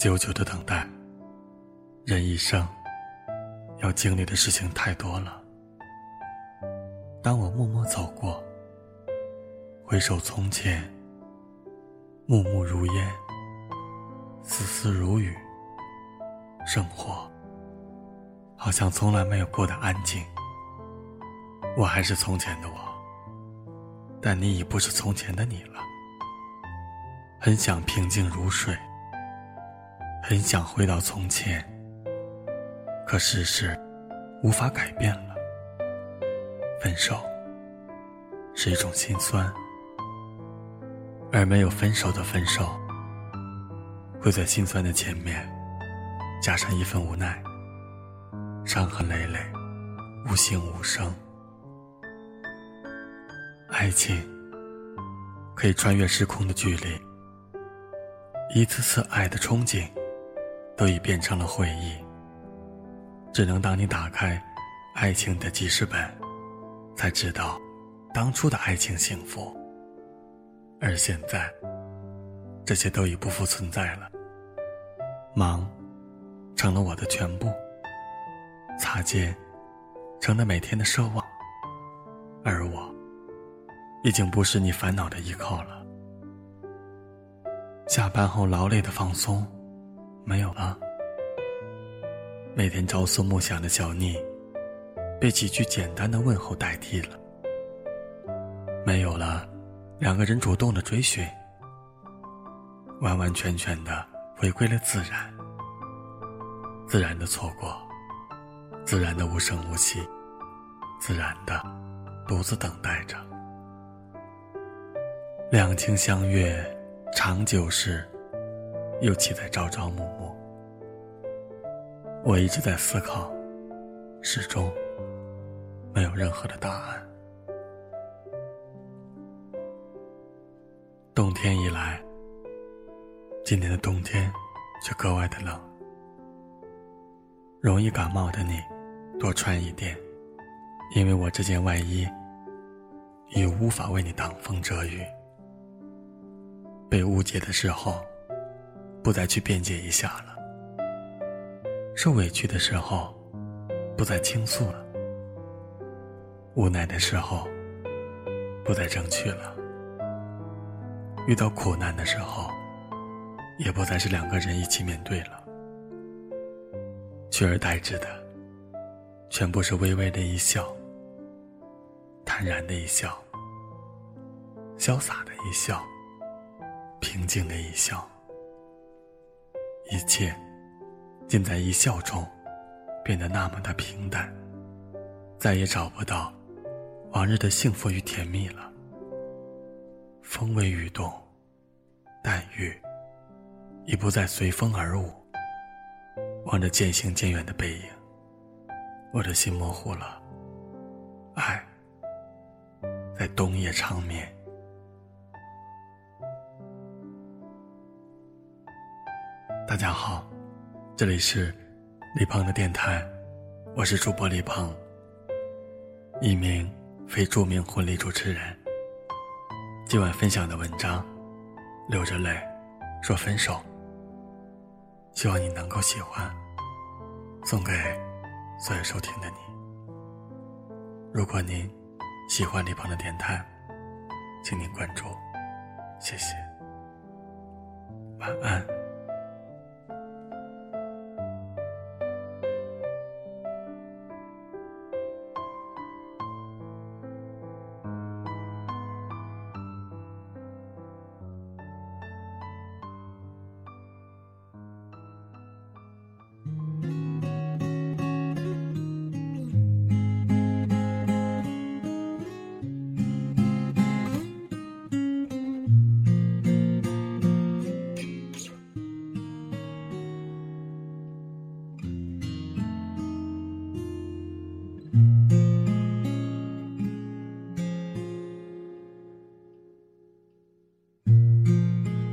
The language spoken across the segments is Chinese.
久久的等待。人一生要经历的事情太多了。当我默默走过，回首从前，暮暮如烟，丝丝如雨，生活好像从来没有过得安静。我还是从前的我，但你已不是从前的你了。很想平静如水，很想回到从前，可世事无法改变了。分手是一种心酸，而没有分手的分手，会在心酸的前面加上一份无奈，伤痕累累，无形无声。爱情可以穿越时空的距离，一次次爱的憧憬，都已变成了回忆。只能当你打开爱情的记事本，才知道当初的爱情幸福。而现在，这些都已不复存在了。忙，成了我的全部；擦肩，成了每天的奢望。而我。已经不是你烦恼的依靠了。下班后劳累的放松，没有了。每天朝思暮想的小腻，被几句简单的问候代替了。没有了，两个人主动的追寻，完完全全的回归了自然。自然的错过，自然的无声无息，自然的独自等待着。两情相悦，长久是，又岂在朝朝暮暮？我一直在思考，始终没有任何的答案。冬天一来，今年的冬天却格外的冷。容易感冒的你，多穿一点，因为我这件外衣已无法为你挡风遮雨。被误解的时候，不再去辩解一下了；受委屈的时候，不再倾诉了；无奈的时候，不再争取了；遇到苦难的时候，也不再是两个人一起面对了。取而代之的，全部是微微的一笑，坦然的一笑，潇洒的一笑。平静的一笑，一切尽在一笑中，变得那么的平淡，再也找不到往日的幸福与甜蜜了。风微雨动，淡雨已不再随风而舞。望着渐行渐远的背影，我的心模糊了。爱在冬夜长眠。大家好，这里是李鹏的电台，我是主播李鹏，一名非著名婚礼主持人。今晚分享的文章，流着泪说分手，希望你能够喜欢，送给所有收听的你。如果您喜欢李鹏的电台，请您关注，谢谢，晚安。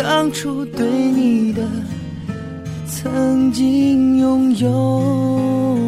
当初对你的曾经拥有。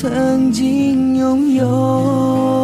曾经拥有。